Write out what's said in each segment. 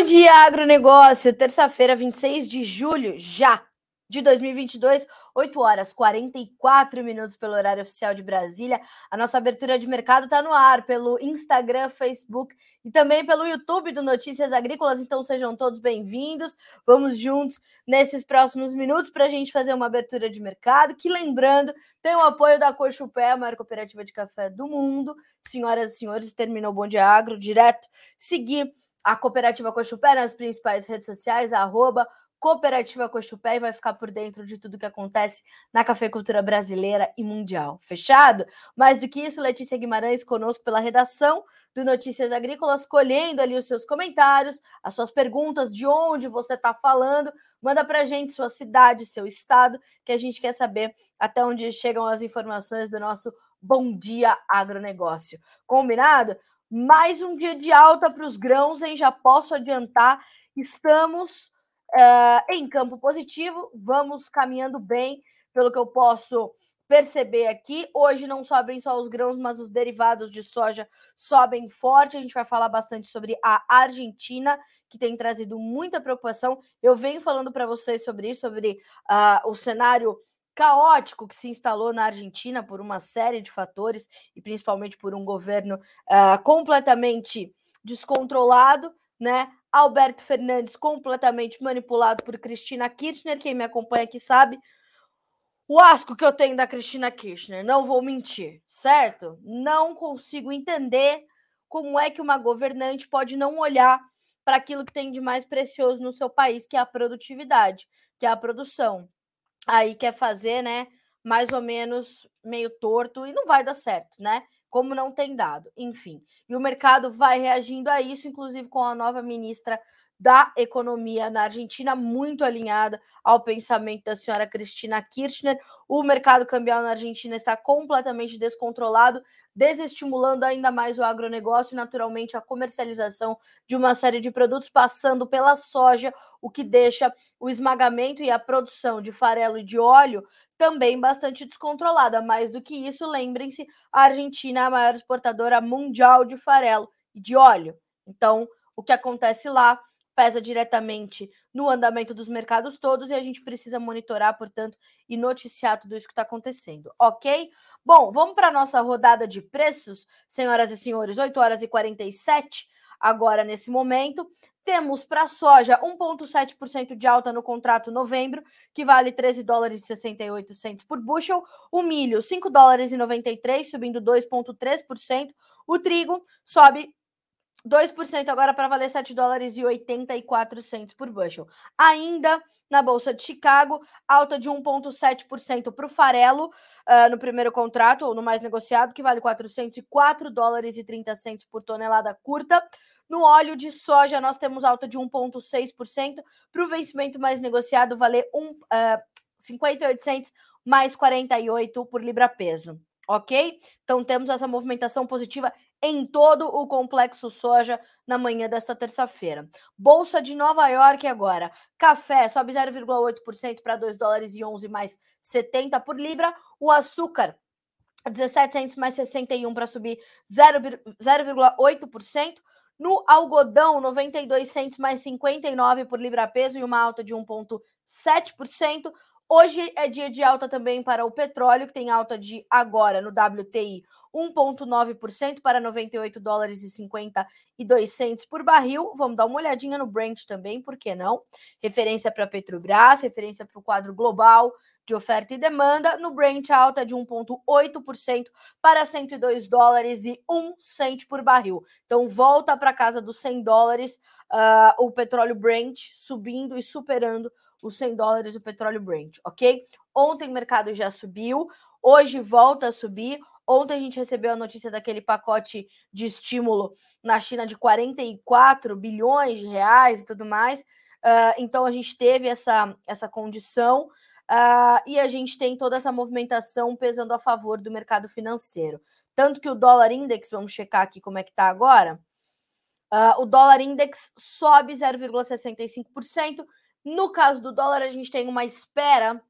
Bom dia, agronegócio. Terça-feira, 26 de julho, já de 2022, 8 horas 44 minutos pelo horário oficial de Brasília. A nossa abertura de mercado está no ar pelo Instagram, Facebook e também pelo YouTube do Notícias Agrícolas. Então sejam todos bem-vindos. Vamos juntos nesses próximos minutos para a gente fazer uma abertura de mercado. Que lembrando, tem o apoio da Cochupé, a maior cooperativa de café do mundo. Senhoras e senhores, terminou o Bom Dia Agro direto. Seguir a cooperativa Cochupé nas principais redes sociais, arroba Cooperativa Cochupé e vai ficar por dentro de tudo que acontece na cafeicultura brasileira e mundial. Fechado? Mais do que isso, Letícia Guimarães conosco pela redação do Notícias Agrícolas, colhendo ali os seus comentários, as suas perguntas, de onde você está falando. Manda para a gente sua cidade, seu estado, que a gente quer saber até onde chegam as informações do nosso Bom Dia Agronegócio. Combinado? Mais um dia de alta para os grãos, hein? Já posso adiantar. Estamos Uh, em campo positivo, vamos caminhando bem, pelo que eu posso perceber aqui. Hoje não sobem só os grãos, mas os derivados de soja sobem forte. A gente vai falar bastante sobre a Argentina, que tem trazido muita preocupação. Eu venho falando para vocês sobre isso, sobre uh, o cenário caótico que se instalou na Argentina por uma série de fatores e principalmente por um governo uh, completamente descontrolado, né? Alberto Fernandes completamente manipulado por Cristina Kirchner. Quem me acompanha aqui sabe o asco que eu tenho da Cristina Kirchner. Não vou mentir, certo? Não consigo entender como é que uma governante pode não olhar para aquilo que tem de mais precioso no seu país, que é a produtividade, que é a produção. Aí quer fazer, né, mais ou menos meio torto e não vai dar certo, né? como não tem dado, enfim. E o mercado vai reagindo a isso, inclusive com a nova ministra da Economia na Argentina, muito alinhada ao pensamento da senhora Cristina Kirchner. O mercado cambial na Argentina está completamente descontrolado, desestimulando ainda mais o agronegócio e, naturalmente, a comercialização de uma série de produtos, passando pela soja, o que deixa o esmagamento e a produção de farelo e de óleo também bastante descontrolada. Mais do que isso, lembrem-se, a Argentina é a maior exportadora mundial de farelo e de óleo. Então, o que acontece lá pesa diretamente no andamento dos mercados todos e a gente precisa monitorar, portanto, e noticiar tudo isso que está acontecendo, ok? Bom, vamos para a nossa rodada de preços, senhoras e senhores, 8 horas e 47 agora nesse momento. Temos para a soja 1,7% de alta no contrato novembro, que vale 13 dólares e 68 centos por bushel. O milho, 5 dólares e 93, subindo 2,3%. O trigo sobe 2% agora para valer 7 dólares e 84 centos por bushel. Ainda na Bolsa de Chicago, alta de 1,7% para o farelo uh, no primeiro contrato, ou no mais negociado, que vale 404 dólares e 30 centos por tonelada curta. No óleo de soja, nós temos alta de 1,6%. Para o vencimento mais negociado, valer um, uh, 58 centos mais 48 por libra-peso. Ok? Então temos essa movimentação positiva em todo o complexo soja na manhã desta terça-feira. Bolsa de Nova York agora. Café sobe 0,8% para 2 dólares e 11 mais 70 por libra. O açúcar 17 centos mais 61 para subir 0,8%. No algodão, 92 centos mais 59 por libra-peso e uma alta de 1,7%. Hoje é dia de alta também para o petróleo, que tem alta de agora no WTI 1,9% para 98 dólares e 52 centos por barril. Vamos dar uma olhadinha no Brent também, por que não? Referência para Petrobras, referência para o quadro global de oferta e demanda. No Brent, alta de 1,8% para 102 dólares e 1 cento por barril. Então, volta para casa dos 100 dólares uh, o petróleo Brent subindo e superando os 100 dólares o petróleo Brent, ok? Ontem o mercado já subiu, hoje volta a subir. Ontem a gente recebeu a notícia daquele pacote de estímulo na China de 44 bilhões de reais e tudo mais. Uh, então a gente teve essa, essa condição. Uh, e a gente tem toda essa movimentação pesando a favor do mercado financeiro. Tanto que o dólar index, vamos checar aqui como é que está agora. Uh, o dólar index sobe 0,65%. No caso do dólar, a gente tem uma espera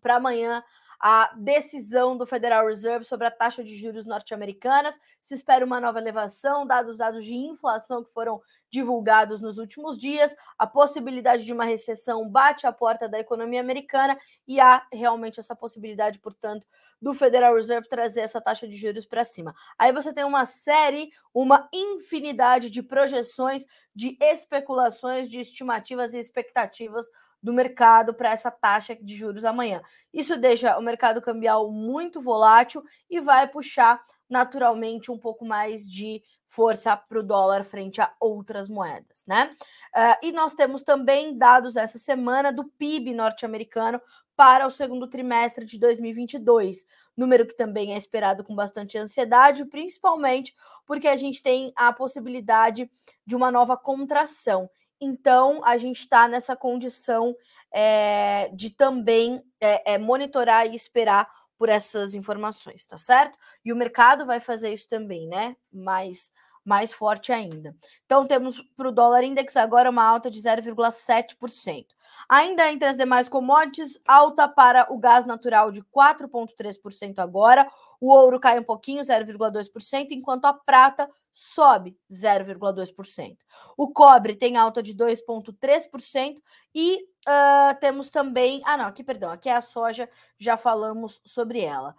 para amanhã a decisão do Federal Reserve sobre a taxa de juros norte-americanas. Se espera uma nova elevação, dados os dados de inflação que foram divulgados nos últimos dias. A possibilidade de uma recessão bate a porta da economia americana e há realmente essa possibilidade, portanto, do Federal Reserve trazer essa taxa de juros para cima. Aí você tem uma série, uma infinidade de projeções, de especulações, de estimativas e expectativas do mercado para essa taxa de juros amanhã. Isso deixa o mercado cambial muito volátil e vai puxar naturalmente um pouco mais de força para o dólar frente a outras moedas, né? Uh, e nós temos também dados essa semana do PIB norte-americano para o segundo trimestre de 2022, número que também é esperado com bastante ansiedade, principalmente porque a gente tem a possibilidade de uma nova contração. Então, a gente está nessa condição é, de também é, é, monitorar e esperar por essas informações, tá certo? E o mercado vai fazer isso também, né? Mais, mais forte ainda. Então, temos para o dólar index agora uma alta de 0,7%. Ainda entre as demais commodities, alta para o gás natural de 4,3% agora. O ouro cai um pouquinho, 0,2%, enquanto a prata sobe 0,2%. O cobre tem alta de 2,3% e uh, temos também. Ah, não, aqui, perdão, aqui é a soja, já falamos sobre ela.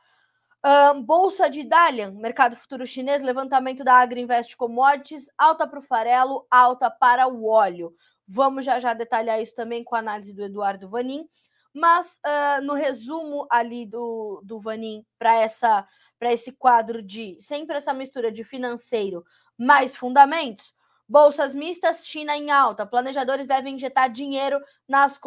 Uh, Bolsa de Dalian, mercado futuro chinês, levantamento da Agriinvest Commodities, alta para o farelo, alta para o óleo. Vamos já já detalhar isso também com a análise do Eduardo Vanin. Mas uh, no resumo ali do, do Vanin para esse quadro de sempre essa mistura de financeiro mais fundamentos, bolsas mistas, China em alta, planejadores devem injetar dinheiro nas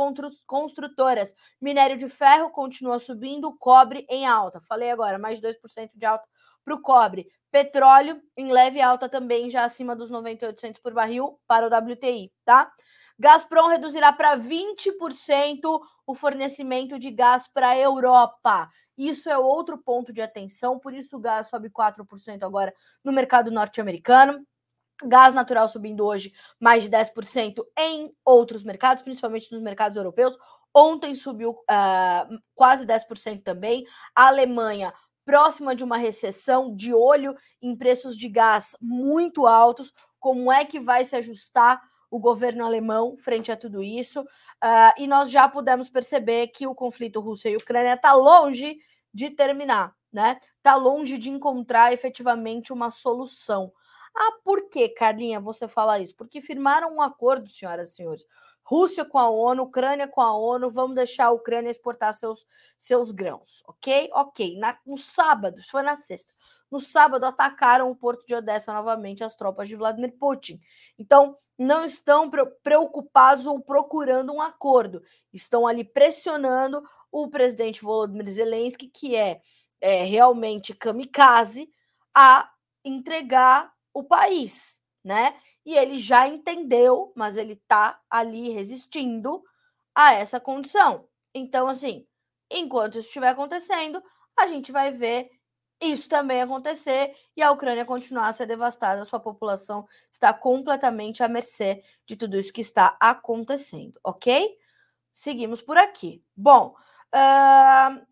construtoras, minério de ferro continua subindo, cobre em alta, falei agora, mais de 2% de alta para o cobre, petróleo em leve alta também, já acima dos 98 por barril para o WTI, tá? Gazprom reduzirá para 20% o fornecimento de gás para a Europa. Isso é outro ponto de atenção, por isso o gás sobe 4% agora no mercado norte-americano. Gás natural subindo hoje mais de 10% em outros mercados, principalmente nos mercados europeus. Ontem subiu uh, quase 10% também. A Alemanha próxima de uma recessão, de olho em preços de gás muito altos. Como é que vai se ajustar o governo alemão frente a tudo isso. Uh, e nós já pudemos perceber que o conflito Rússia e Ucrânia está longe de terminar, né? Está longe de encontrar efetivamente uma solução. Ah, por que, Carlinha, você fala isso? Porque firmaram um acordo, senhoras e senhores. Rússia com a ONU, Ucrânia com a ONU, vamos deixar a Ucrânia exportar seus, seus grãos, ok? Ok. Na, no sábado, isso foi na sexta. No sábado, atacaram o porto de Odessa novamente as tropas de Vladimir Putin. Então, não estão preocupados ou procurando um acordo. Estão ali pressionando o presidente Volodymyr Zelensky, que é, é realmente kamikaze, a entregar o país, né? E ele já entendeu, mas ele está ali resistindo a essa condição. Então, assim, enquanto isso estiver acontecendo, a gente vai ver isso também acontecer e a Ucrânia continuar a ser devastada, sua população está completamente à mercê de tudo isso que está acontecendo, ok? Seguimos por aqui. Bom, uh,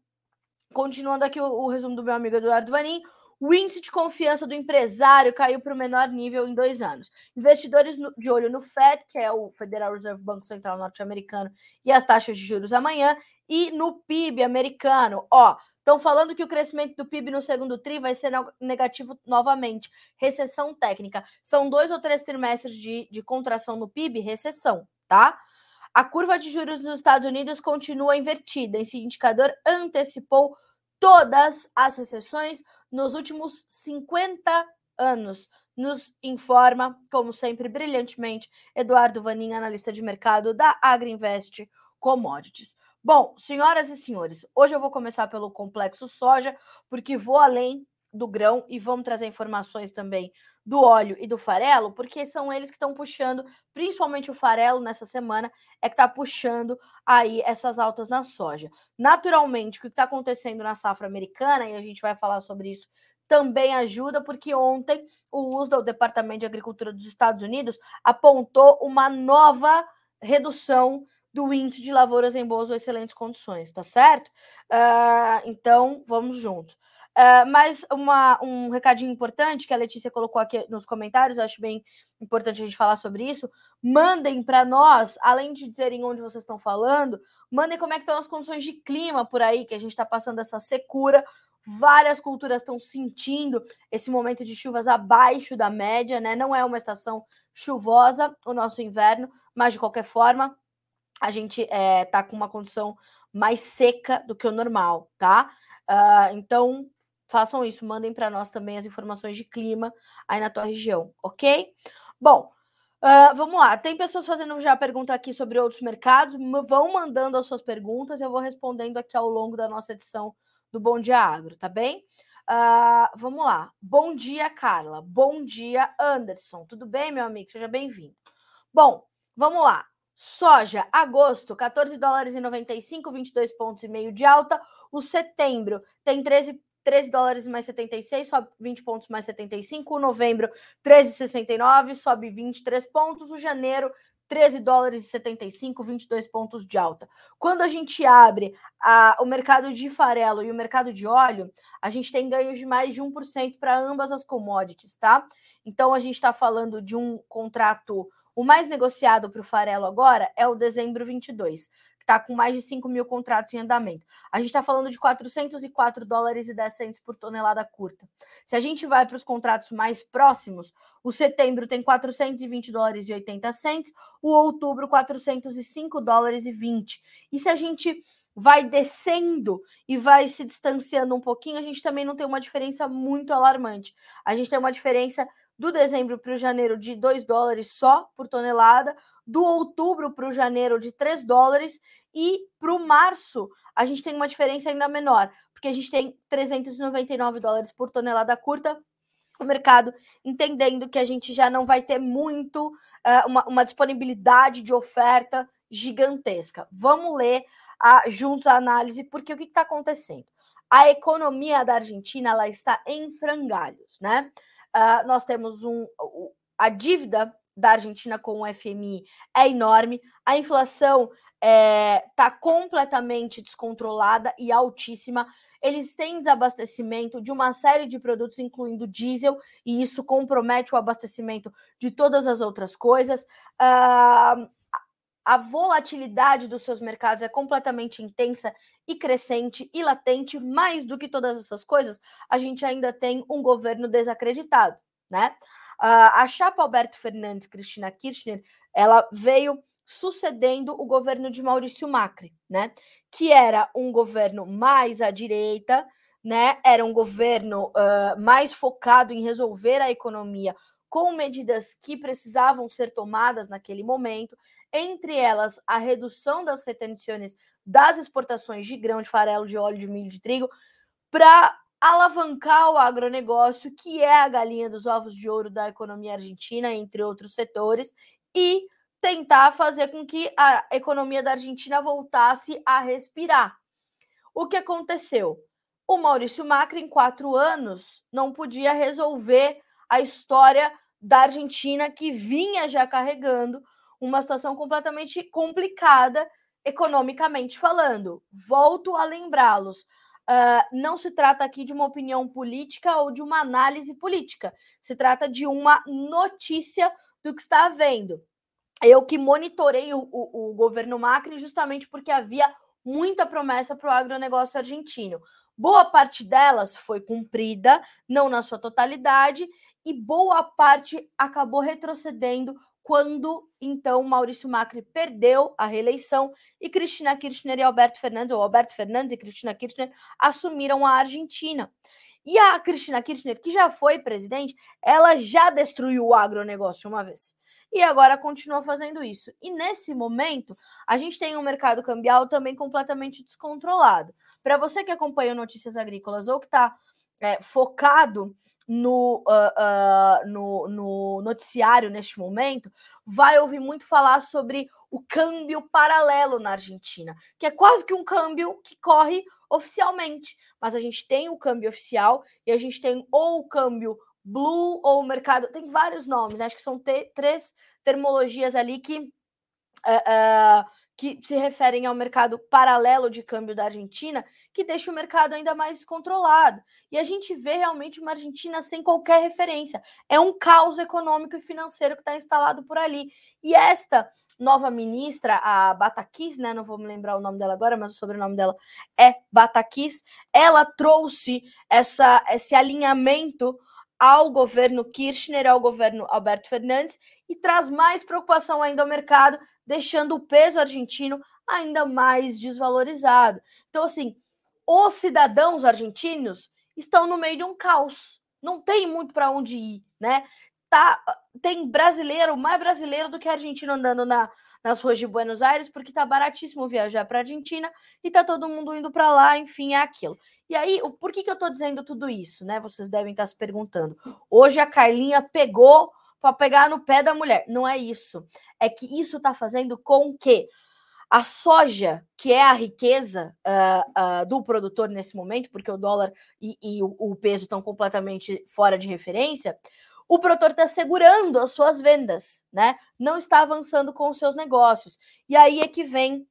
continuando aqui o, o, resumo do meu amigo Eduardo Vanin, o índice de confiança do empresário caiu para o menor nível em dois anos. Investidores de olho no Fed, que é o Federal Reserve Banco Central Norte-Americano, e as taxas de juros amanhã, e no PIB americano. Ó, Estão falando que o crescimento do PIB no segundo TRI vai ser negativo novamente. Recessão técnica. São dois ou três trimestres de, de contração no PIB, recessão, tá? A curva de juros nos Estados Unidos continua invertida. Esse indicador antecipou todas as recessões nos últimos 50 anos. Nos informa, como sempre, brilhantemente, Eduardo Vanin, analista de mercado da Agriinvest Commodities. Bom, senhoras e senhores, hoje eu vou começar pelo complexo soja, porque vou além do grão e vamos trazer informações também do óleo e do farelo, porque são eles que estão puxando, principalmente o farelo nessa semana, é que está puxando aí essas altas na soja. Naturalmente, o que está acontecendo na safra americana, e a gente vai falar sobre isso, também ajuda, porque ontem o USDA, o Departamento de Agricultura dos Estados Unidos, apontou uma nova redução do índice de lavouras em boas ou excelentes condições, tá certo? Uh, então, vamos juntos. Uh, mas uma, um recadinho importante que a Letícia colocou aqui nos comentários, acho bem importante a gente falar sobre isso. Mandem para nós, além de dizerem onde vocês estão falando, mandem como é que estão as condições de clima por aí, que a gente está passando essa secura. Várias culturas estão sentindo esse momento de chuvas abaixo da média, né? Não é uma estação chuvosa o nosso inverno, mas de qualquer forma, a gente está eh, com uma condição mais seca do que o normal, tá? Uh, então, façam isso, mandem para nós também as informações de clima aí na tua região, ok? Bom, uh, vamos lá. Tem pessoas fazendo já pergunta aqui sobre outros mercados, vão mandando as suas perguntas, eu vou respondendo aqui ao longo da nossa edição do Bom Dia Agro, tá bem? Uh, vamos lá. Bom dia, Carla. Bom dia, Anderson. Tudo bem, meu amigo? Seja bem-vindo. Bom, vamos lá. Soja, agosto, 14 dólares e 95, 22 pontos e meio de alta. O setembro tem 13 13 dólares mais 76, sobe 20 pontos mais 75. O novembro, 13,69, sobe 23 pontos. O janeiro, 13 dólares e 75, 22 pontos de alta. Quando a gente abre a, o mercado de farelo e o mercado de óleo, a gente tem ganhos de mais de 1% para ambas as commodities, tá? Então a gente está falando de um contrato. O mais negociado para o farelo agora é o dezembro 22 está com mais de 5 mil contratos em andamento. A gente está falando de 404 dólares e 10 centos por tonelada curta. Se a gente vai para os contratos mais próximos, o setembro tem 420 dólares e 80 centos, o outubro 405 dólares e 20. E se a gente vai descendo e vai se distanciando um pouquinho, a gente também não tem uma diferença muito alarmante. A gente tem uma diferença do dezembro para o janeiro de 2 dólares só por tonelada, do outubro para o janeiro de 3 dólares e para o março a gente tem uma diferença ainda menor, porque a gente tem 399 dólares por tonelada curta. O mercado entendendo que a gente já não vai ter muito uh, uma, uma, disponibilidade de oferta gigantesca. Vamos ler a, juntos a análise, porque o que está acontecendo? A economia da Argentina ela está em frangalhos, né? Uh, nós temos um, a dívida da Argentina com o FMI é enorme, a inflação está é, tá completamente descontrolada e altíssima. Eles têm desabastecimento de uma série de produtos, incluindo diesel, e isso compromete o abastecimento de todas as outras coisas. Uh, a volatilidade dos seus mercados é completamente intensa e crescente e latente. Mais do que todas essas coisas, a gente ainda tem um governo desacreditado, né? A chapa Alberto Fernandes Cristina Kirchner, ela veio sucedendo o governo de Maurício Macri, né? Que era um governo mais à direita, né? Era um governo uh, mais focado em resolver a economia com medidas que precisavam ser tomadas naquele momento, entre elas a redução das retenções das exportações de grão, de farelo, de óleo, de milho, de trigo, para alavancar o agronegócio, que é a galinha dos ovos de ouro da economia argentina, entre outros setores, e tentar fazer com que a economia da Argentina voltasse a respirar. O que aconteceu? O Maurício Macri, em quatro anos, não podia resolver a história da Argentina, que vinha já carregando uma situação completamente complicada economicamente falando. Volto a lembrá-los. Uh, não se trata aqui de uma opinião política ou de uma análise política. Se trata de uma notícia do que está havendo eu que monitorei o, o, o governo Macri justamente porque havia muita promessa para o agronegócio argentino. Boa parte delas foi cumprida, não na sua totalidade, e boa parte acabou retrocedendo quando então Maurício Macri perdeu a reeleição e Cristina Kirchner e Alberto Fernandes, ou Alberto Fernandes e Cristina Kirchner, assumiram a Argentina. E a Cristina Kirchner, que já foi presidente, ela já destruiu o agronegócio uma vez e agora continua fazendo isso. E nesse momento, a gente tem um mercado cambial também completamente descontrolado. Para você que acompanha notícias agrícolas ou que está é, focado no, uh, uh, no, no, noticiário neste momento, vai ouvir muito falar sobre o câmbio paralelo na Argentina, que é quase que um câmbio que corre oficialmente. Mas a gente tem o câmbio oficial e a gente tem ou o câmbio Blue ou mercado, tem vários nomes, acho que são te, três termologias ali que, uh, que se referem ao mercado paralelo de câmbio da Argentina, que deixa o mercado ainda mais descontrolado. E a gente vê realmente uma Argentina sem qualquer referência. É um caos econômico e financeiro que está instalado por ali. E esta nova ministra, a Batakis, né? Não vou me lembrar o nome dela agora, mas o sobrenome dela é Batakis. Ela trouxe essa, esse alinhamento ao governo Kirchner, ao governo Alberto Fernandes, e traz mais preocupação ainda ao mercado, deixando o peso argentino ainda mais desvalorizado. Então, assim, os cidadãos argentinos estão no meio de um caos. Não tem muito para onde ir, né? Tá, tem brasileiro, mais brasileiro do que argentino andando na, nas ruas de Buenos Aires, porque tá baratíssimo viajar para Argentina e tá todo mundo indo para lá, enfim, é aquilo. E aí, o, por que, que eu tô dizendo tudo isso, né? Vocês devem estar se perguntando. Hoje a Carlinha pegou para pegar no pé da mulher. Não é isso. É que isso tá fazendo com que a soja, que é a riqueza uh, uh, do produtor nesse momento, porque o dólar e, e o, o peso estão completamente fora de referência, o produtor está segurando as suas vendas, né? Não está avançando com os seus negócios. E aí é que vem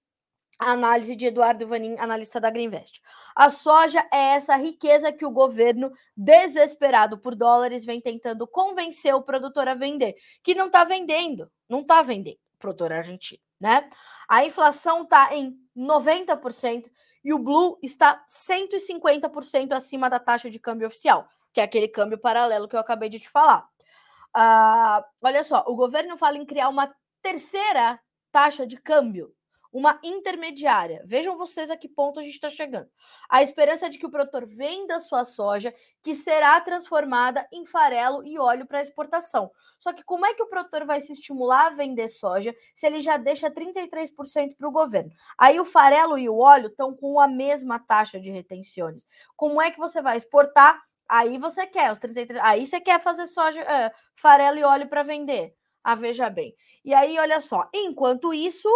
a análise de Eduardo Vanin, analista da Greenvest. A soja é essa riqueza que o governo, desesperado por dólares, vem tentando convencer o produtor a vender, que não está vendendo, não está vendendo, produtor argentino, né? A inflação está em 90% e o Blue está 150% acima da taxa de câmbio oficial que é aquele câmbio paralelo que eu acabei de te falar. Ah, olha só, o governo fala em criar uma terceira taxa de câmbio, uma intermediária. Vejam vocês a que ponto a gente está chegando. A esperança é de que o produtor venda sua soja, que será transformada em farelo e óleo para exportação. Só que como é que o produtor vai se estimular a vender soja se ele já deixa 33% para o governo? Aí o farelo e o óleo estão com a mesma taxa de retenções. Como é que você vai exportar Aí você quer os 33. Aí você quer fazer soja, uh, farelo e óleo para vender. Ah, veja bem. E aí, olha só, enquanto isso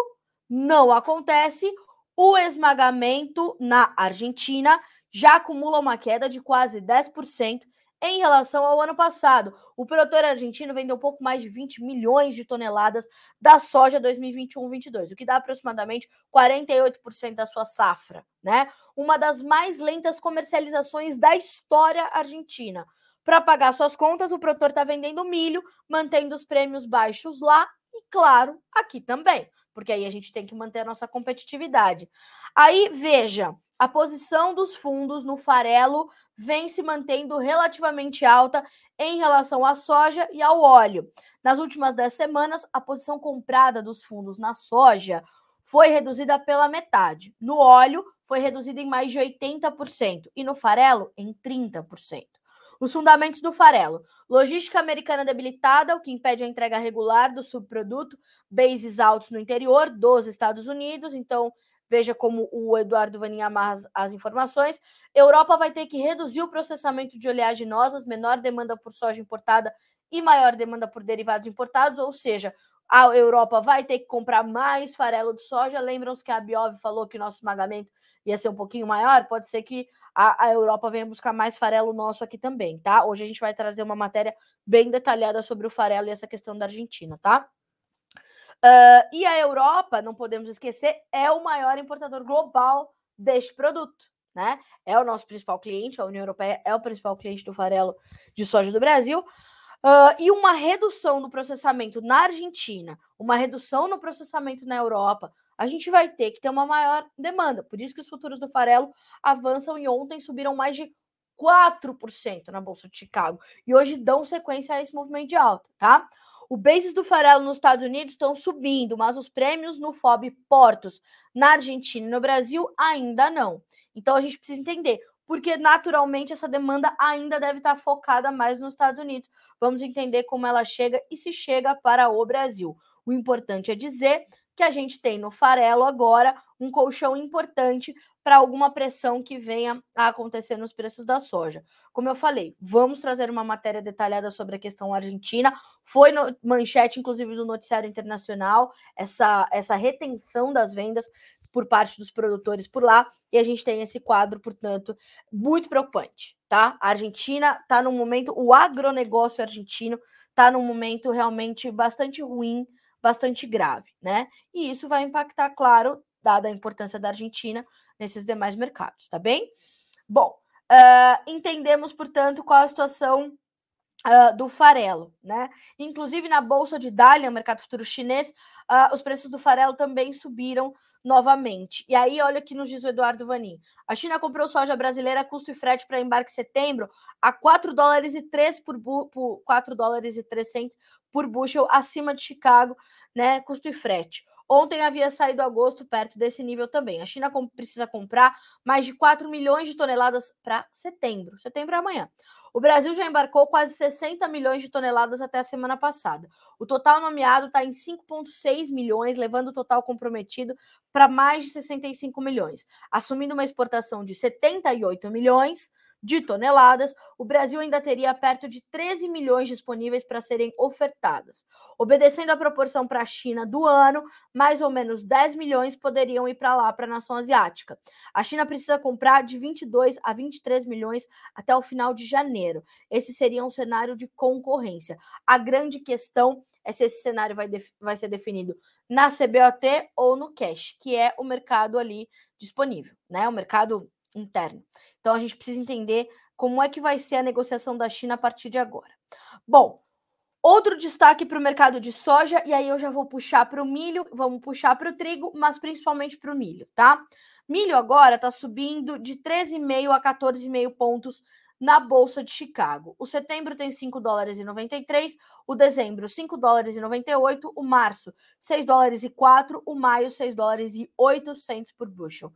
não acontece, o esmagamento na Argentina já acumula uma queda de quase 10% em relação ao ano passado. O produtor argentino vendeu pouco mais de 20 milhões de toneladas da soja 2021-22, o que dá aproximadamente 48% da sua safra, né? Uma das mais lentas comercializações da história argentina. Para pagar suas contas, o produtor está vendendo milho, mantendo os prêmios baixos lá e, claro, aqui também, porque aí a gente tem que manter a nossa competitividade. Aí, veja, a posição dos fundos no farelo vem se mantendo relativamente alta em relação à soja e ao óleo. Nas últimas 10 semanas, a posição comprada dos fundos na soja foi reduzida pela metade. No óleo, foi reduzida em mais de 80% e no farelo, em 30%. Os fundamentos do farelo. Logística americana debilitada, o que impede a entrega regular do subproduto, bases altos no interior dos Estados Unidos, então Veja como o Eduardo Vanin amarra as, as informações. Europa vai ter que reduzir o processamento de oleaginosas, menor demanda por soja importada e maior demanda por derivados importados, ou seja, a Europa vai ter que comprar mais farelo de soja. Lembram-se que a Biov falou que nosso esmagamento ia ser um pouquinho maior? Pode ser que a, a, Europa venha buscar mais farelo nosso aqui também, tá? Hoje a gente vai trazer uma matéria bem detalhada sobre o farelo e essa questão da Argentina, tá? Uh, e a Europa, não podemos esquecer, é o maior importador global deste produto. Né? É o nosso principal cliente, a União Europeia é o principal cliente do farelo de soja do Brasil. Uh, e uma redução no processamento na Argentina, uma redução no processamento na Europa, a gente vai ter que ter uma maior demanda. Por isso que os futuros do farelo avançam e ontem subiram mais de 4% na Bolsa de Chicago. E hoje dão sequência a esse movimento de alta, tá? O basis do farelo nos Estados Unidos estão subindo, mas os prêmios no FOB Portos na Argentina e no Brasil ainda não. Então a gente precisa entender, porque naturalmente essa demanda ainda deve estar focada mais nos Estados Unidos. Vamos entender como ela chega e se chega para o Brasil. O importante é dizer que a gente tem no farelo agora um colchão importante para alguma pressão que venha a acontecer nos preços da soja. Como eu falei, vamos trazer uma matéria detalhada sobre a questão argentina. Foi no, manchete, inclusive, do noticiário internacional, essa, essa retenção das vendas por parte dos produtores por lá, e a gente tem esse quadro, portanto, muito preocupante, tá? A Argentina está num momento, o agronegócio argentino está num momento realmente bastante ruim bastante grave, né? E isso vai impactar, claro, dada a importância da Argentina nesses demais mercados, tá bem? Bom, uh, entendemos, portanto, qual a situação Uh, do farelo, né? Inclusive na bolsa de Dalian, mercado futuro chinês, uh, os preços do farelo também subiram novamente. E aí, olha que nos diz o Eduardo Vanin. A China comprou soja brasileira custo e frete para embarque em setembro a 4 dólares e 3 por, por 4 dólares e 300 por bushel acima de Chicago, né? Custo e frete. Ontem havia saído agosto perto desse nível também. A China precisa comprar mais de 4 milhões de toneladas para setembro. Setembro é amanhã. O Brasil já embarcou quase 60 milhões de toneladas até a semana passada. O total nomeado está em 5,6 milhões, levando o total comprometido para mais de 65 milhões, assumindo uma exportação de 78 milhões de toneladas, o Brasil ainda teria perto de 13 milhões disponíveis para serem ofertadas. Obedecendo a proporção para a China do ano, mais ou menos 10 milhões poderiam ir para lá, para a nação asiática. A China precisa comprar de 22 a 23 milhões até o final de janeiro. Esse seria um cenário de concorrência. A grande questão é se esse cenário vai, vai ser definido na CBOT ou no cash, que é o mercado ali disponível, né? O mercado interno. Então a gente precisa entender como é que vai ser a negociação da China a partir de agora. Bom, outro destaque para o mercado de soja, e aí eu já vou puxar para o milho, vamos puxar para o trigo, mas principalmente para o milho, tá? Milho agora está subindo de 13,5 a 14,5 pontos na Bolsa de Chicago. O setembro tem 5 dólares e 93, o dezembro 5 dólares e 98, o março 6 dólares e 4, o maio 6 dólares e 800 por bushel.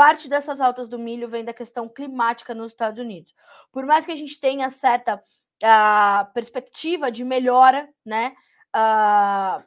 Parte dessas altas do milho vem da questão climática nos Estados Unidos. Por mais que a gente tenha certa uh, perspectiva de melhora, né? Uh,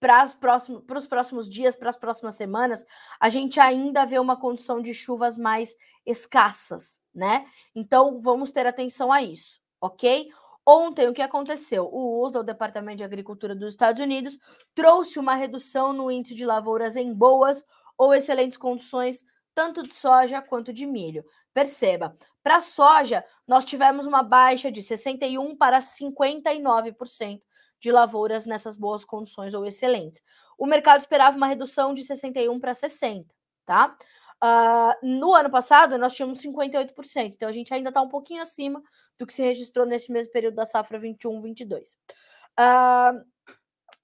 para os próximos, próximos dias, para as próximas semanas, a gente ainda vê uma condição de chuvas mais escassas, né? Então vamos ter atenção a isso, ok? Ontem, o que aconteceu? O USDA, o Departamento de Agricultura dos Estados Unidos, trouxe uma redução no índice de lavouras em boas ou excelentes condições tanto de soja quanto de milho. Perceba, para soja, nós tivemos uma baixa de 61% para 59% de lavouras nessas boas condições ou excelentes. O mercado esperava uma redução de 61% para 60%, tá? Uh, no ano passado, nós tínhamos 58%, então a gente ainda está um pouquinho acima do que se registrou nesse mesmo período da safra 21-22. Uh,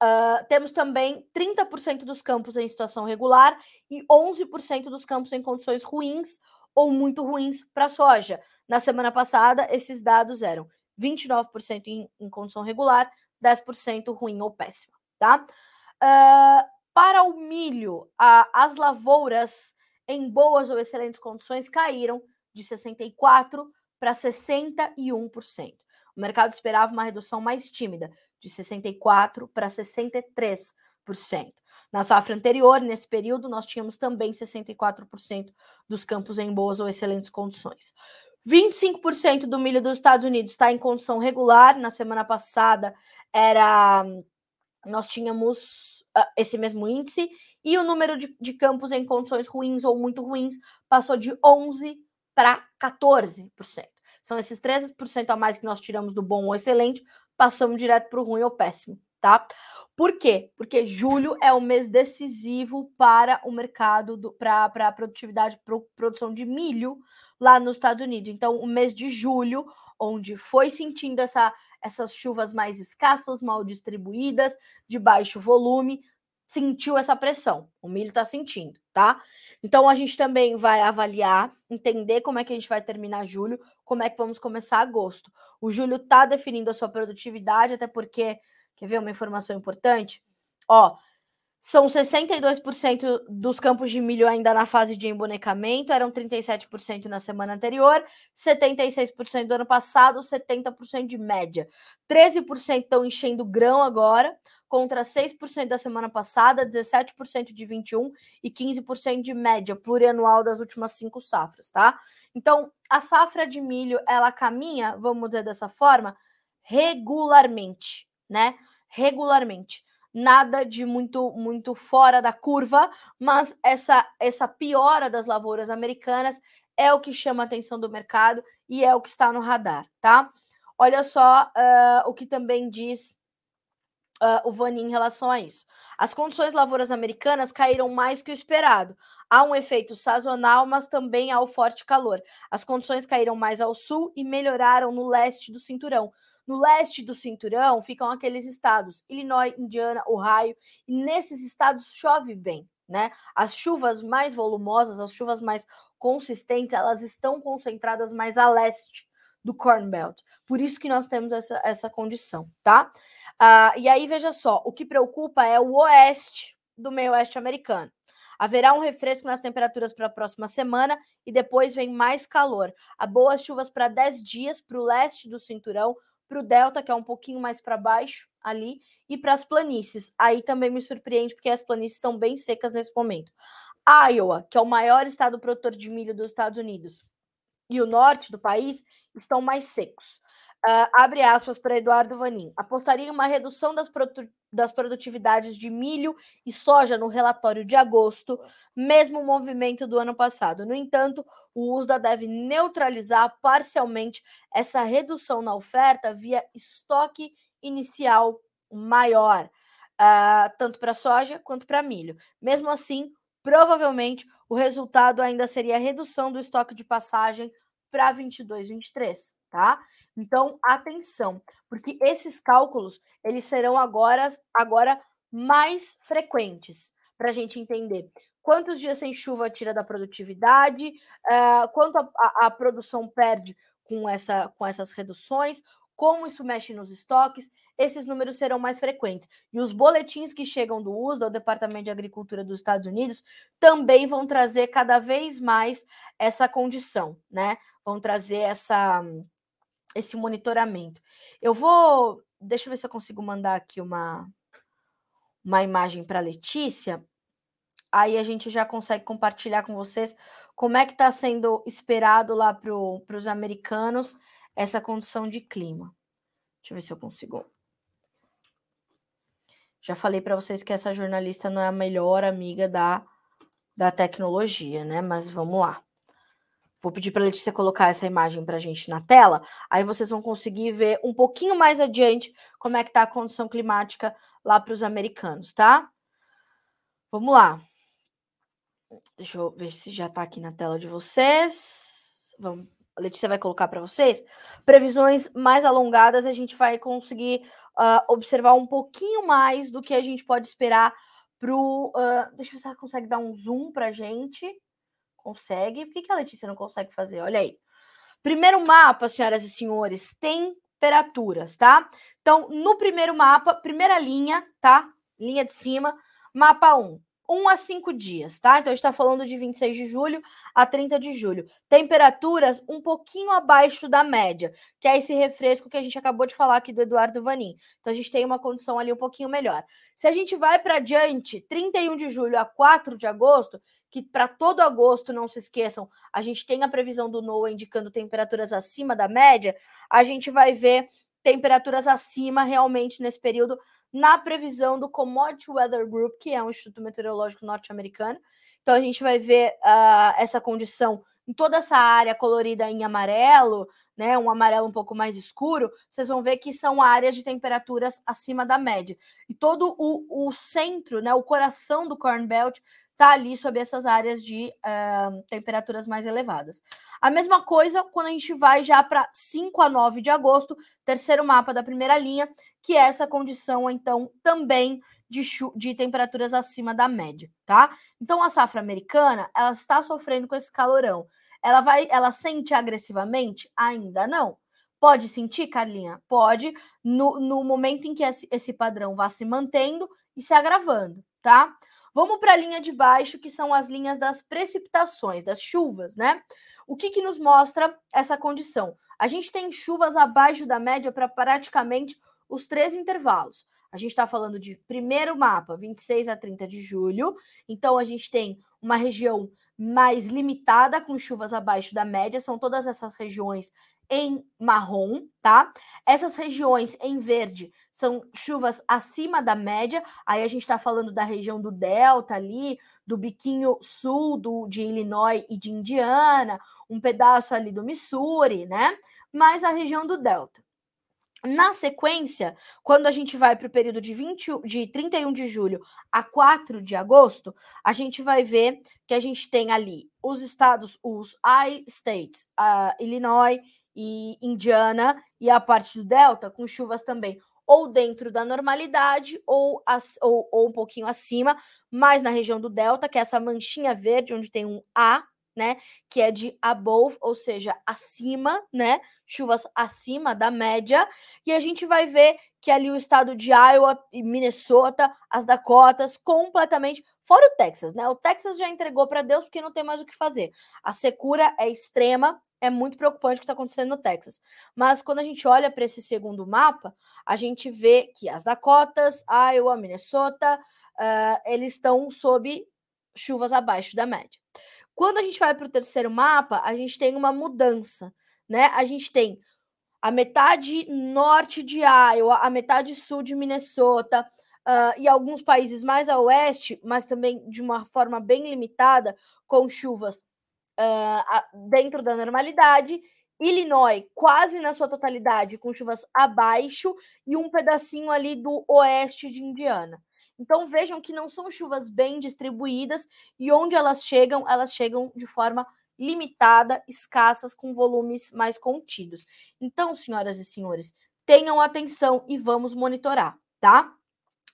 Uh, temos também 30% dos campos em situação regular e 11% dos campos em condições ruins ou muito ruins para soja. Na semana passada, esses dados eram 29% em, em, condição regular, 10% ruim ou péssima, tá? Uh, para o milho, uh, as lavouras em boas ou excelentes condições caíram de 64% para 61%. O mercado esperava uma redução mais tímida, de 64% para 63%. Na safra anterior, nesse período, nós tínhamos também 64% dos campos em boas ou excelentes condições. 25% do milho dos Estados Unidos está em condição regular. Na semana passada era nós tínhamos uh, esse mesmo índice e o número de, de, campos em condições ruins ou muito ruins passou de 11 para 14%. São esses 13% a mais que nós tiramos do bom ou excelente passamos direto para o ruim ou péssimo, tá? Por quê? Porque julho é o mês decisivo para o mercado, para a produtividade, pro, produção de milho lá nos Estados Unidos. Então, o mês de julho, onde foi sentindo essa, essas chuvas mais escassas, mal distribuídas, de baixo volume, sentiu essa pressão. O milho está sentindo, tá? Então a gente também vai avaliar, entender como é que a gente vai terminar julho, como é que vamos começar agosto. O julho está definindo a sua produtividade, até porque, quer ver uma informação importante? Ó, são 62% dos campos de milho ainda na fase de embonecamento, eram 37% na semana anterior, 76% do ano passado, 70% de média. 13% estão enchendo grão agora, contra 6% da semana passada, 17% de 21 e 15% de média plurianual das últimas cinco safras, tá? Então, a safra de milho, ela caminha, vamos dizer dessa forma, regularmente, né? Regularmente. Nada de muito muito fora da curva, mas essa essa piora das lavouras americanas é o que chama a atenção do mercado e é o que está no radar, tá? Olha só uh, o que também diz uh, o Vani em relação a isso. As condições lavouras americanas caíram mais que o esperado. Há um efeito sazonal, mas também há o forte calor. As condições caíram mais ao sul e melhoraram no leste do cinturão. No leste do cinturão ficam aqueles estados: Illinois, Indiana, Ohio, e nesses estados chove bem, né? As chuvas mais volumosas, as chuvas mais consistentes, elas estão concentradas mais a leste do Corn Belt. Por isso que nós temos essa, essa condição, tá? Ah, e aí, veja só, o que preocupa é o oeste do meio oeste americano. Haverá um refresco nas temperaturas para a próxima semana e depois vem mais calor. Há boas chuvas para 10 dias para o leste do cinturão, para o delta, que é um pouquinho mais para baixo ali, e para as planícies. Aí também me surpreende, porque as planícies estão bem secas nesse momento. Iowa, que é o maior estado produtor de milho dos Estados Unidos, e o norte do país estão mais secos. Uh, abre aspas para Eduardo Vanin. Apostaria em uma redução das, produ das produtividades de milho e soja no relatório de agosto, mesmo movimento do ano passado. No entanto, o USDA deve neutralizar parcialmente essa redução na oferta via estoque inicial maior, uh, tanto para soja quanto para milho. Mesmo assim, provavelmente o resultado ainda seria a redução do estoque de passagem para 22, 23, tá? Então, atenção, porque esses cálculos eles serão agora, agora mais frequentes para a gente entender quantos dias sem chuva tira da produtividade, uh, quanto a, a, a, produção perde com, essa, com essas reduções, como isso mexe nos estoques, esses números serão mais frequentes. E os boletins que chegam do USDA, o Departamento de Agricultura dos Estados Unidos, também vão trazer cada vez mais essa condição, né? Vão trazer essa esse monitoramento. Eu vou, deixa eu ver se eu consigo mandar aqui uma uma imagem para Letícia. Aí a gente já consegue compartilhar com vocês como é que está sendo esperado lá para os americanos essa condição de clima. Deixa eu ver se eu consigo. Já falei para vocês que essa jornalista não é a melhor amiga da, da tecnologia, né? Mas vamos lá. Vou pedir para a Letícia colocar essa imagem para a gente na tela. Aí vocês vão conseguir ver um pouquinho mais adiante como é que está a condição climática lá para os americanos, tá? Vamos lá. Deixa eu ver se já está aqui na tela de vocês. Vamos a Letícia vai colocar para vocês, previsões mais alongadas, a gente vai conseguir uh, observar um pouquinho mais do que a gente pode esperar para o. Uh, deixa eu ver se ela consegue dar um zoom para a gente. Consegue. Por que, que a Letícia não consegue fazer? Olha aí. Primeiro mapa, senhoras e senhores, temperaturas, tá? Então, no primeiro mapa, primeira linha, tá? Linha de cima, mapa 1. 1 a 5 dias, tá? Então a gente está falando de 26 de julho a 30 de julho. Temperaturas um pouquinho abaixo da média, que é esse refresco que a gente acabou de falar aqui do Eduardo Vanin. Então a gente tem uma condição ali um pouquinho melhor. Se a gente vai para diante, 31 de julho a 4 de agosto, que para todo agosto, não se esqueçam, a gente tem a previsão do NOAA indicando temperaturas acima da média, a gente vai ver temperaturas acima realmente nesse período na previsão do Commodity Weather Group, que é um instituto meteorológico norte-americano. Então a gente vai ver uh, essa condição em toda essa área colorida em amarelo, né, um amarelo um pouco mais escuro, vocês vão ver que são áreas de temperaturas acima da média. E todo o, o centro, né, o coração do Corn Belt está ali sob essas áreas de uh, temperaturas mais elevadas. A mesma coisa quando a gente vai já para 5 a 9 de agosto, terceiro mapa da primeira linha, que é essa condição, então, também de, de temperaturas acima da média, tá? Então, a safra americana, ela está sofrendo com esse calorão. Ela vai, ela sente agressivamente? Ainda não. Pode sentir, Carlinha? Pode, no, no momento em que esse, esse padrão vá se mantendo e se agravando, tá? Vamos para a linha de baixo, que são as linhas das precipitações, das chuvas, né? O que, que nos mostra essa condição? A gente tem chuvas abaixo da média para praticamente os três intervalos. A gente está falando de primeiro mapa, 26 a 30 de julho. Então, a gente tem uma região mais limitada, com chuvas abaixo da média, são todas essas regiões em marrom, tá? Essas regiões em verde são chuvas acima da média. Aí a gente está falando da região do Delta ali, do biquinho sul do, de Illinois e de Indiana, um pedaço ali do Missouri, né? Mais a região do Delta. Na sequência, quando a gente vai para o período de, 20, de 31 de julho a 4 de agosto, a gente vai ver que a gente tem ali os estados, os I-states, uh, Illinois e Indiana, e a parte do Delta, com chuvas também ou dentro da normalidade ou, ou, ou um pouquinho acima, mais na região do Delta, que é essa manchinha verde, onde tem um A, né? Que é de above, ou seja, acima, né? Chuvas acima da média. E a gente vai ver que ali o estado de Iowa e Minnesota, as Dakotas, completamente. Fora o Texas, né? O Texas já entregou para Deus porque não tem mais o que fazer. A secura é extrema, é muito preocupante o que está acontecendo no Texas. Mas quando a gente olha para esse segundo mapa, a gente vê que as Dakotas, Iowa, Minnesota, uh, eles estão sob chuvas abaixo da média. Quando a gente vai para o terceiro mapa, a gente tem uma mudança, né? A gente tem a metade norte de Iowa, a metade sul de Minnesota uh, e alguns países mais a oeste, mas também de uma forma bem limitada, com chuvas uh, dentro da normalidade. Illinois, quase na sua totalidade, com chuvas abaixo, e um pedacinho ali do oeste de Indiana. Então vejam que não são chuvas bem distribuídas e onde elas chegam, elas chegam de forma limitada, escassas, com volumes mais contidos. Então, senhoras e senhores, tenham atenção e vamos monitorar, tá?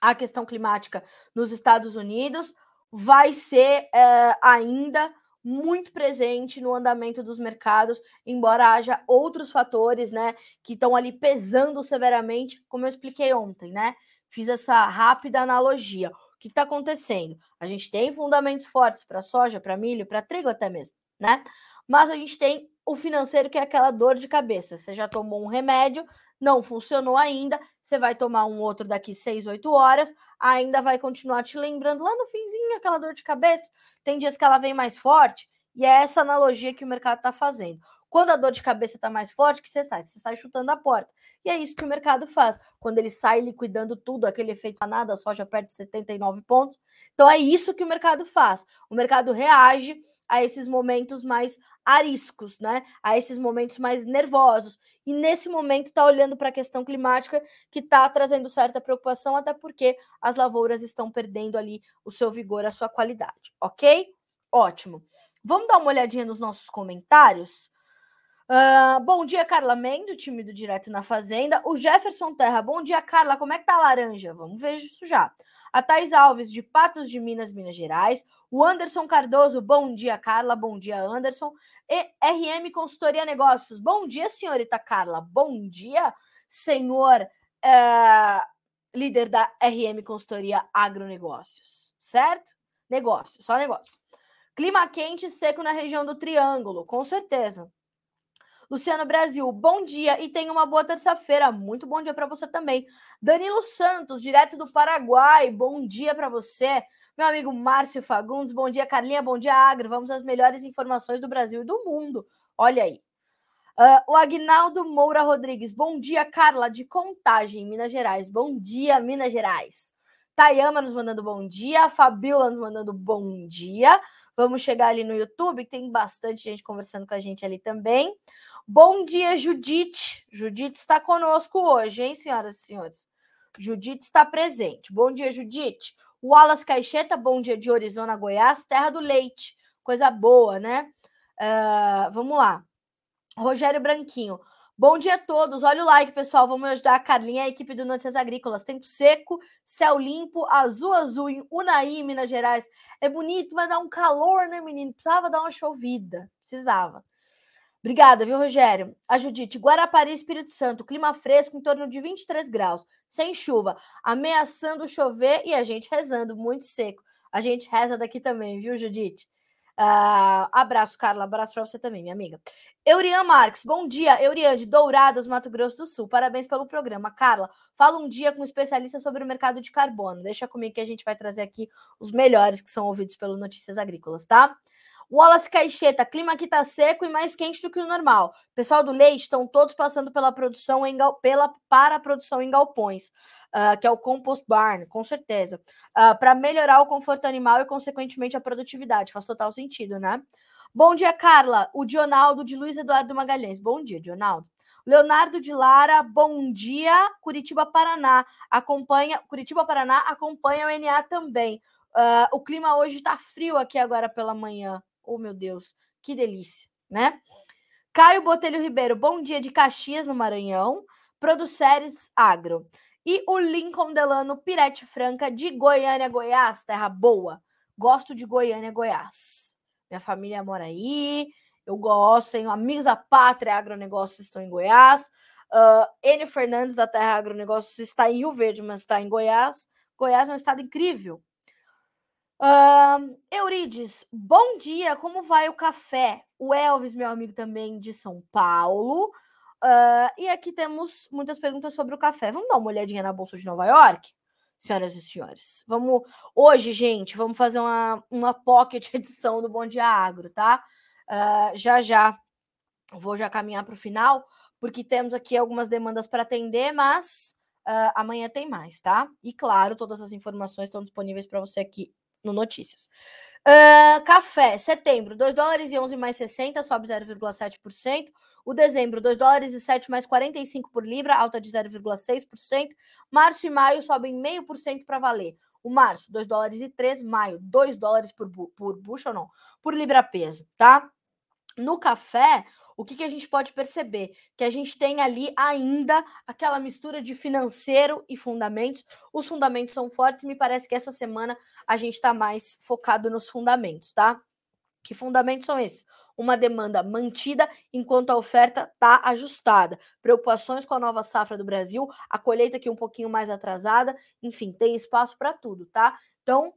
A questão climática nos Estados Unidos vai ser é, ainda muito presente no andamento dos mercados, embora haja outros fatores, né, que estão ali pesando severamente, como eu expliquei ontem, né? fiz essa rápida analogia. O que está acontecendo? A gente tem fundamentos fortes para soja, para milho, para trigo até mesmo, né? Mas a gente tem o financeiro que é aquela dor de cabeça. Você já tomou um remédio, não funcionou ainda, você vai tomar um outro daqui 6, 8 horas, ainda vai continuar te lembrando lá no finzinho aquela dor de cabeça. Tem dias que ela vem mais forte, e é essa analogia que o mercado está fazendo. Quando a dor de cabeça está mais forte, que você sai? Você sai chutando a porta. E é isso que o mercado faz. Quando ele sai liquidando tudo, aquele efeito a nada, a soja perde 79 pontos. Então é isso que o mercado faz. O mercado reage a esses momentos mais ariscos, né? A esses momentos mais nervosos. E nesse momento está olhando para a questão climática que está trazendo certa preocupação, até porque as lavouras estão perdendo ali o seu vigor, a sua qualidade, ok? Ótimo. Vamos dar uma olhadinha nos nossos comentários. Uh, bom dia, Carla Mendes, time do Direto na Fazenda. O Jefferson Terra, bom dia, Carla. Como é que tá a laranja? Vamos ver isso já. A Thais Alves, de Patos de Minas, Minas Gerais. O Anderson Cardoso, bom dia, Carla. Bom dia, Anderson. E RM Consultoria Negócios, bom dia, senhorita Carla. Bom dia, senhor uh, líder da RM Consultoria Agronegócios. Certo? Negócio, só negócio. Clima quente e seco na região do Triângulo, com certeza. Luciano Brasil, bom dia e tenha uma boa terça-feira. Muito bom dia para você também. Danilo Santos, direto do Paraguai, bom dia para você. Meu amigo Márcio Fagundes, bom dia, Carlinha, bom dia, Agro. Vamos às melhores informações do Brasil e do mundo. Olha aí. Uh, o Agnaldo Moura Rodrigues, bom dia, Carla, de Contagem, Minas Gerais. Bom dia, Minas Gerais. Tayama nos mandando bom dia, Fabiola nos mandando bom dia. Vamos chegar ali no YouTube, que tem bastante gente conversando com a gente ali também. Bom dia, Judite. Judite está conosco hoje, hein, senhoras e senhores? Judite está presente. Bom dia, Judite. Wallace Caixeta, bom dia de Arizona, Goiás, terra do leite. Coisa boa, né? Uh, vamos lá. Rogério Branquinho. Bom dia a todos. Olha o like, pessoal. Vamos ajudar a Carlinha e a equipe do Notícias Agrícolas. Tempo seco, céu limpo, azul, azul em Unai, Minas Gerais. É bonito, vai dar um calor, né, menino? Precisava dar uma chovida. Precisava. Obrigada, viu, Rogério? A Judite, Guarapari, Espírito Santo, clima fresco em torno de 23 graus, sem chuva, ameaçando chover e a gente rezando, muito seco. A gente reza daqui também, viu, Judite? Uh, abraço, Carla. Abraço para você também, minha amiga. Eurian Marques, bom dia. Eurian, de Dourados, Mato Grosso do Sul. Parabéns pelo programa. Carla, fala um dia com um especialista sobre o mercado de carbono. Deixa comigo que a gente vai trazer aqui os melhores que são ouvidos pelo Notícias Agrícolas, tá? Wallace Caixeta, clima aqui tá seco e mais quente do que o normal. Pessoal do leite estão todos passando pela produção em pela para a produção em galpões, uh, que é o compost barn, com certeza, uh, ah, para melhorar o conforto animal e consequentemente a produtividade. Faz total sentido, né? Bom dia, Carla. O Dionaldo de Luiz Eduardo Magalhães. Bom dia, Dionaldo. Leonardo de Lara, bom dia. Curitiba, Paraná. Acompanha. Curitiba, Paraná acompanha o NA também. Uh, o clima hoje está frio aqui agora pela manhã. Oh, meu Deus, que delícia, né? Caio Botelho Ribeiro, bom dia de Caxias, no Maranhão. Produceres Agro. E o Lincoln Delano Pirete Franca, de Goiânia, Goiás, terra boa. Gosto de Goiânia, Goiás. Minha família mora aí, eu gosto, tenho amigos da Pátria Agronegócios estão em Goiás. Uh, N. Fernandes, da Terra Agronegócios, está em Rio Verde, mas está em Goiás. Goiás é um estado incrível. Uh, Eurides, bom dia, como vai o café? O Elvis, meu amigo também de São Paulo. Uh, e aqui temos muitas perguntas sobre o café. Vamos dar uma olhadinha na Bolsa de Nova York? Senhoras e senhores, vamos. Hoje, gente, vamos fazer uma, uma pocket edição do Bom Dia Agro, tá? Uh, já já vou já caminhar para o final, porque temos aqui algumas demandas para atender, mas amanhã tem mais, tá? E claro, todas as informações estão disponíveis para você aqui no Notícias. Uh, café, setembro, 2 dólares e 11 mais 60, sobe 0,7%. O dezembro, 2 dólares e 7 mais 45 por libra, alta de 0,6%. Março e maio sobem 0,5% para valer. O março, 2 dólares e 3, maio, 2 dólares por, por bushel, não, por libra peso, tá? No café, o que, que a gente pode perceber? Que a gente tem ali ainda aquela mistura de financeiro e fundamentos. Os fundamentos são fortes, me parece que essa semana a gente está mais focado nos fundamentos, tá? Que fundamentos são esses? Uma demanda mantida enquanto a oferta está ajustada. Preocupações com a nova safra do Brasil, a colheita aqui um pouquinho mais atrasada, enfim, tem espaço para tudo, tá? Então,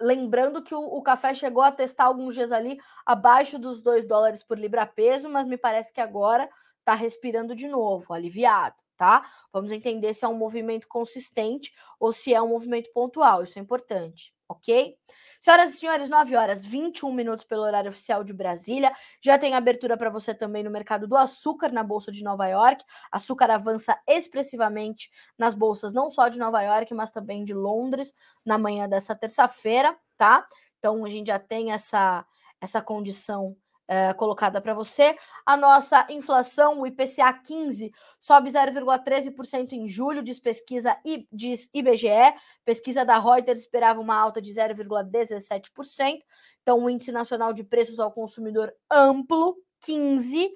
Lembrando que o, o, café chegou a testar alguns dias ali abaixo dos 2 dólares por libra peso, mas me parece que agora está respirando de novo, aliviado, tá? Vamos entender se é um movimento consistente ou se é um movimento pontual, isso é importante, ok? Senhoras e senhores, 9 horas 21 minutos pelo horário oficial de Brasília. Já tem abertura para você também no mercado do açúcar na Bolsa de Nova York. Açúcar avança expressivamente nas bolsas não só de Nova York, mas também de Londres na manhã dessa terça-feira, tá? Então a gente já tem essa essa condição é, colocada para você. A nossa inflação, o IPCA 15, sobe 0,13% em julho, diz pesquisa diz IBGE. Pesquisa da Reuters esperava uma alta de 0,17%. Então, o Índice Nacional de Preços ao Consumidor Amplo, 15, uh,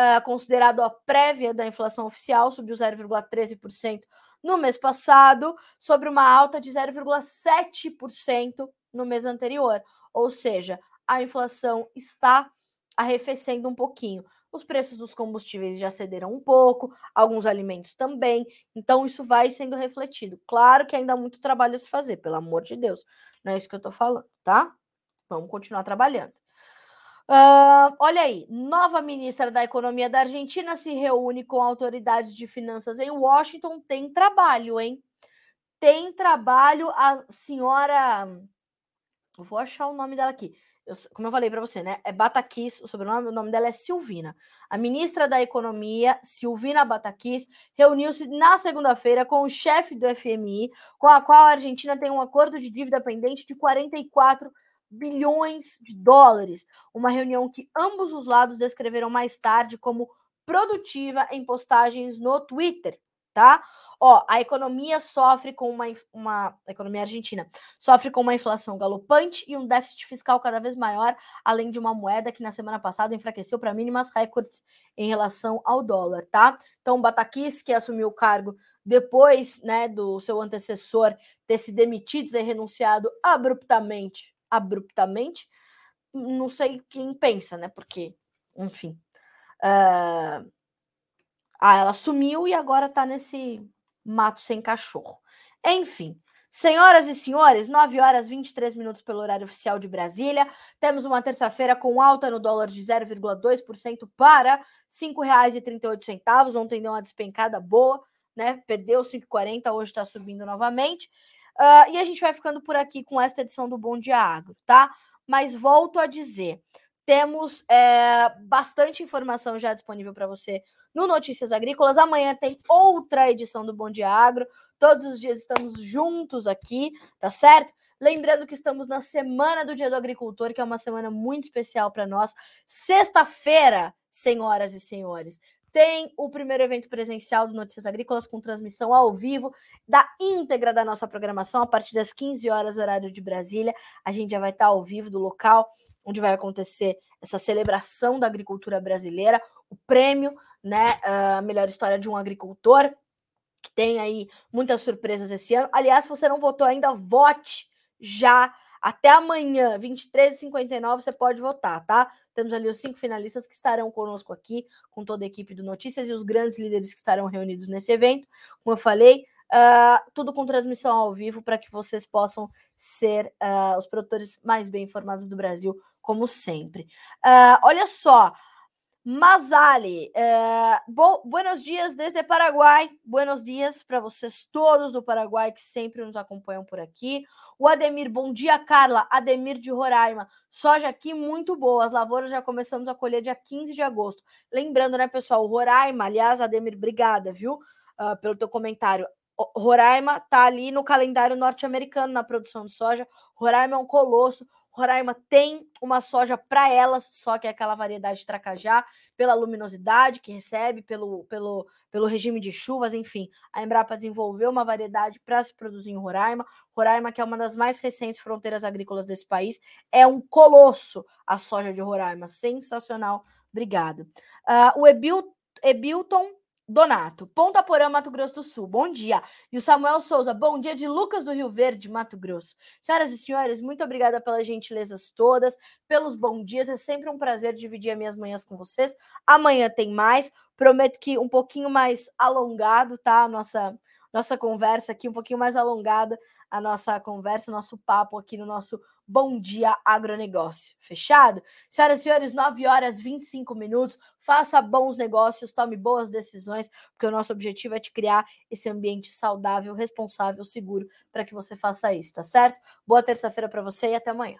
é, considerado a prévia da inflação oficial, subiu 0,13% no mês passado, sobre uma alta de 0,7% no mês anterior. Ou seja, a inflação está arrefecendo um pouquinho. Os preços dos combustíveis já cederam um pouco, alguns alimentos também, então isso vai sendo refletido. Claro que ainda há muito trabalho a se fazer, pelo amor de Deus. Não é isso que eu estou falando, tá? Vamos continuar trabalhando. Uh, olha aí, nova ministra da Economia da Argentina se reúne com autoridades de finanças em Washington. Tem trabalho, hein? Tem trabalho. A senhora. Vou achar o nome dela aqui eu, como eu falei para você, né? É Batakis, o sobrenome, o nome dela é Silvina. A ministra da Economia, Silvina Batakis, reuniu-se na segunda-feira com o chefe do FMI, com a qual a Argentina tem um acordo de dívida pendente de 44 bilhões de dólares. Uma reunião que ambos os lados descreveram mais tarde como produtiva em postagens no Twitter, tá? Ó, a economia sofre com uma, uma a economia argentina sofre com uma inflação galopante e um déficit fiscal cada vez maior, além de uma moeda que na semana passada enfraqueceu para mínimas recordes em relação ao dólar, tá? Então, Batakis, que assumiu o cargo depois, né, do seu antecessor ter se demitido, ter renunciado abruptamente, abruptamente, não sei quem pensa, né? Porque, enfim, uh... ah, ela sumiu e agora tá nesse mato sem cachorro. Enfim, senhoras e senhores, 9 horas 23 minutos pelo horário oficial de Brasília. Temos uma terça-feira com alta no dólar de 0,2% para R$ 5,38. Ontem deu uma despencada boa, né? Perdeu 5,40, hoje está subindo novamente. Uh, e a gente vai ficando por aqui com esta edição do Bom Dia Agro, tá? Mas volto a dizer, temos é, bastante informação já disponível para você no Notícias Agrícolas. Amanhã tem outra edição do Bom Dia Agro. Todos os dias estamos juntos aqui, tá certo? Lembrando que estamos na semana do Dia do Agricultor, que é uma semana muito especial para nós. Sexta-feira, senhoras e senhores, tem o primeiro evento presencial do Notícias Agrícolas com transmissão ao vivo da íntegra da nossa programação a partir das 15 horas, horário de Brasília. A gente já vai estar ao vivo do local onde vai acontecer essa celebração da agricultura brasileira, o prêmio, né, a melhor história de um agricultor, que tem aí muitas surpresas esse ano. Aliás, se você não votou ainda, vote já até amanhã, 23h59, você pode votar, tá? Temos ali os cinco finalistas que estarão conosco aqui, com toda a equipe do Notícias e os grandes líderes que estarão reunidos nesse evento. Como eu falei, uh, tudo com transmissão ao vivo para que vocês possam ser uh, os produtores mais bem informados do Brasil, como sempre. Uh, olha só, Mazali, é, bo, buenos dias desde Paraguai. Buenos dias para vocês todos do Paraguai que sempre nos acompanham por aqui. O Ademir, bom dia, Carla. Ademir de Roraima. Soja aqui muito boa. As lavouras já começamos a colher dia 15 de agosto. Lembrando, né, pessoal, Roraima, aliás, Ademir, obrigada, viu, uh, pelo teu comentário. Roraima tá ali no calendário norte-americano na produção de soja. Roraima é um colosso. Roraima tem uma soja para elas, só que é aquela variedade de tracajá, pela luminosidade que recebe, pelo, pelo, pelo regime de chuvas, enfim. A Embrapa desenvolveu uma variedade para se produzir em Roraima. Roraima, que é uma das mais recentes fronteiras agrícolas desse país, é um colosso a soja de Roraima. Sensacional. Obrigada. Uh, o Ebil, Ebilton Donato, Ponta Porã, Mato Grosso do Sul, bom dia. E o Samuel Souza, bom dia de Lucas do Rio Verde, Mato Grosso. Senhoras e senhores, muito obrigada pelas gentilezas todas, pelos bons dias. É sempre um prazer dividir as minhas manhãs com vocês. Amanhã tem mais. Prometo que um pouquinho mais alongado, tá? A nossa, nossa conversa aqui, um pouquinho mais alongada a nossa conversa, nosso papo aqui no nosso Bom Dia Agronegócio. Fechado? Senhoras e senhores, 9 horas 25 minutos. Faça bons negócios, tome boas decisões, porque o nosso objetivo é te criar esse ambiente saudável, responsável, seguro para que você faça isso, tá certo? Boa terça-feira para você e até amanhã.